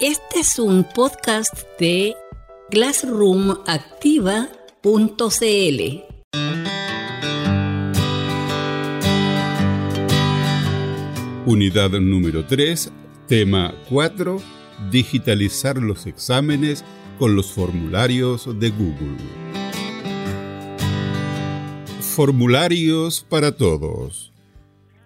Este es un podcast de classroomactiva.cl. Unidad número 3, tema 4, digitalizar los exámenes con los formularios de Google. Formularios para todos.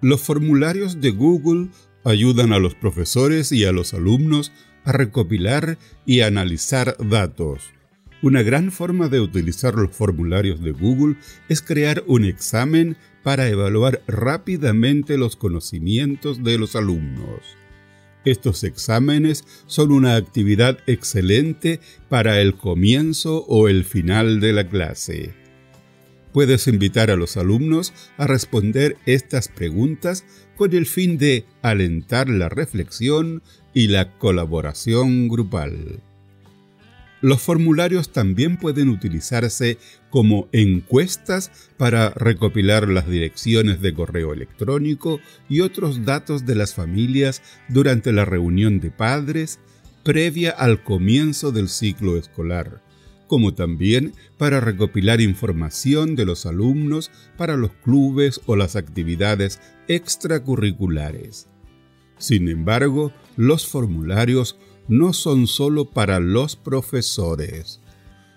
Los formularios de Google ayudan a los profesores y a los alumnos a recopilar y analizar datos. Una gran forma de utilizar los formularios de Google es crear un examen para evaluar rápidamente los conocimientos de los alumnos. Estos exámenes son una actividad excelente para el comienzo o el final de la clase. Puedes invitar a los alumnos a responder estas preguntas con el fin de alentar la reflexión y la colaboración grupal. Los formularios también pueden utilizarse como encuestas para recopilar las direcciones de correo electrónico y otros datos de las familias durante la reunión de padres previa al comienzo del ciclo escolar como también para recopilar información de los alumnos para los clubes o las actividades extracurriculares. Sin embargo, los formularios no son solo para los profesores.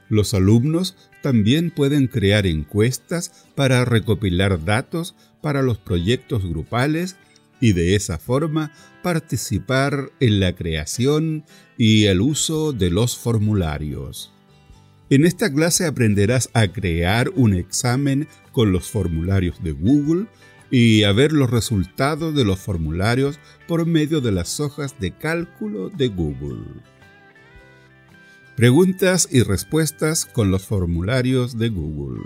Los alumnos también pueden crear encuestas para recopilar datos para los proyectos grupales y de esa forma participar en la creación y el uso de los formularios. En esta clase aprenderás a crear un examen con los formularios de Google y a ver los resultados de los formularios por medio de las hojas de cálculo de Google. Preguntas y respuestas con los formularios de Google.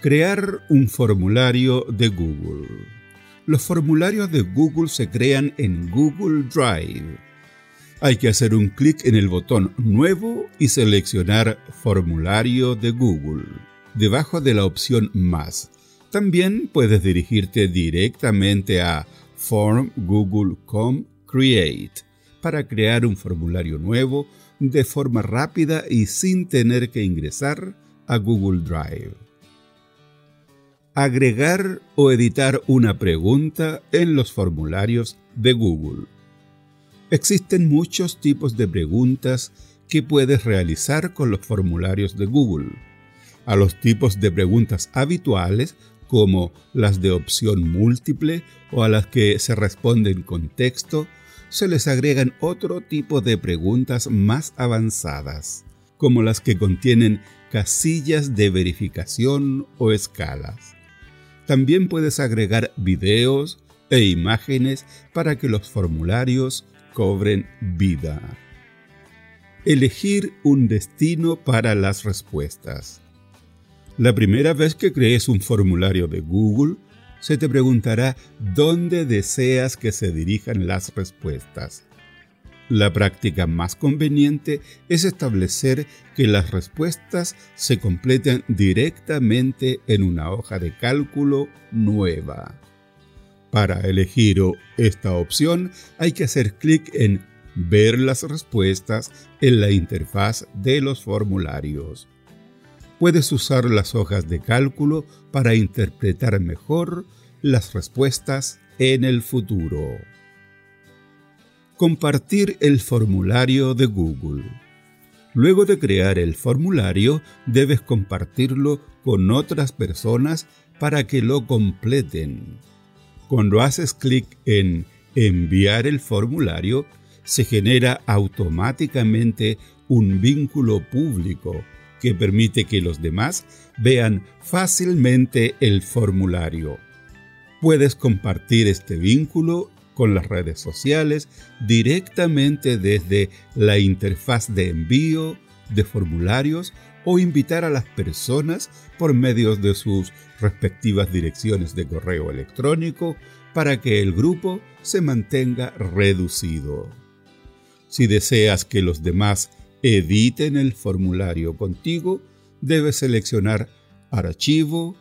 Crear un formulario de Google. Los formularios de Google se crean en Google Drive hay que hacer un clic en el botón Nuevo y seleccionar Formulario de Google, debajo de la opción Más. También puedes dirigirte directamente a Form Google.com Create para crear un formulario nuevo de forma rápida y sin tener que ingresar a Google Drive. Agregar o editar una pregunta en los formularios de Google. Existen muchos tipos de preguntas que puedes realizar con los formularios de Google. A los tipos de preguntas habituales, como las de opción múltiple o a las que se responden con texto, se les agregan otro tipo de preguntas más avanzadas, como las que contienen casillas de verificación o escalas. También puedes agregar videos e imágenes para que los formularios cobren vida. Elegir un destino para las respuestas. La primera vez que crees un formulario de Google, se te preguntará dónde deseas que se dirijan las respuestas. La práctica más conveniente es establecer que las respuestas se completen directamente en una hoja de cálculo nueva. Para elegir esta opción hay que hacer clic en Ver las respuestas en la interfaz de los formularios. Puedes usar las hojas de cálculo para interpretar mejor las respuestas en el futuro. Compartir el formulario de Google. Luego de crear el formulario, debes compartirlo con otras personas para que lo completen. Cuando haces clic en enviar el formulario, se genera automáticamente un vínculo público que permite que los demás vean fácilmente el formulario. Puedes compartir este vínculo con las redes sociales directamente desde la interfaz de envío de formularios o invitar a las personas por medio de sus respectivas direcciones de correo electrónico para que el grupo se mantenga reducido. Si deseas que los demás editen el formulario contigo, debes seleccionar Archivo,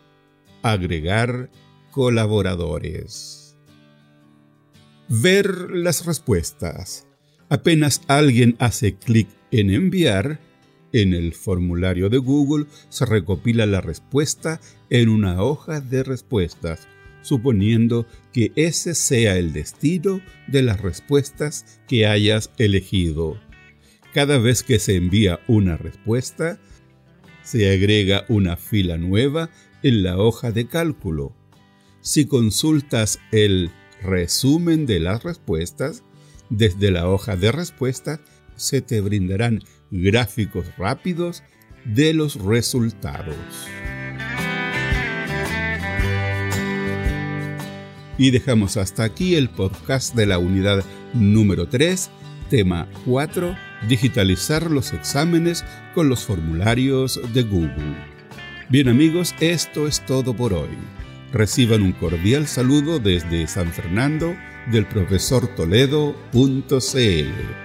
Agregar colaboradores. Ver las respuestas. Apenas alguien hace clic en enviar, en el formulario de Google se recopila la respuesta en una hoja de respuestas, suponiendo que ese sea el destino de las respuestas que hayas elegido. Cada vez que se envía una respuesta, se agrega una fila nueva en la hoja de cálculo. Si consultas el resumen de las respuestas, desde la hoja de respuestas se te brindarán gráficos rápidos de los resultados. Y dejamos hasta aquí el podcast de la unidad número 3, tema 4, digitalizar los exámenes con los formularios de Google. Bien amigos, esto es todo por hoy. Reciban un cordial saludo desde San Fernando del profesor Toledo.cl.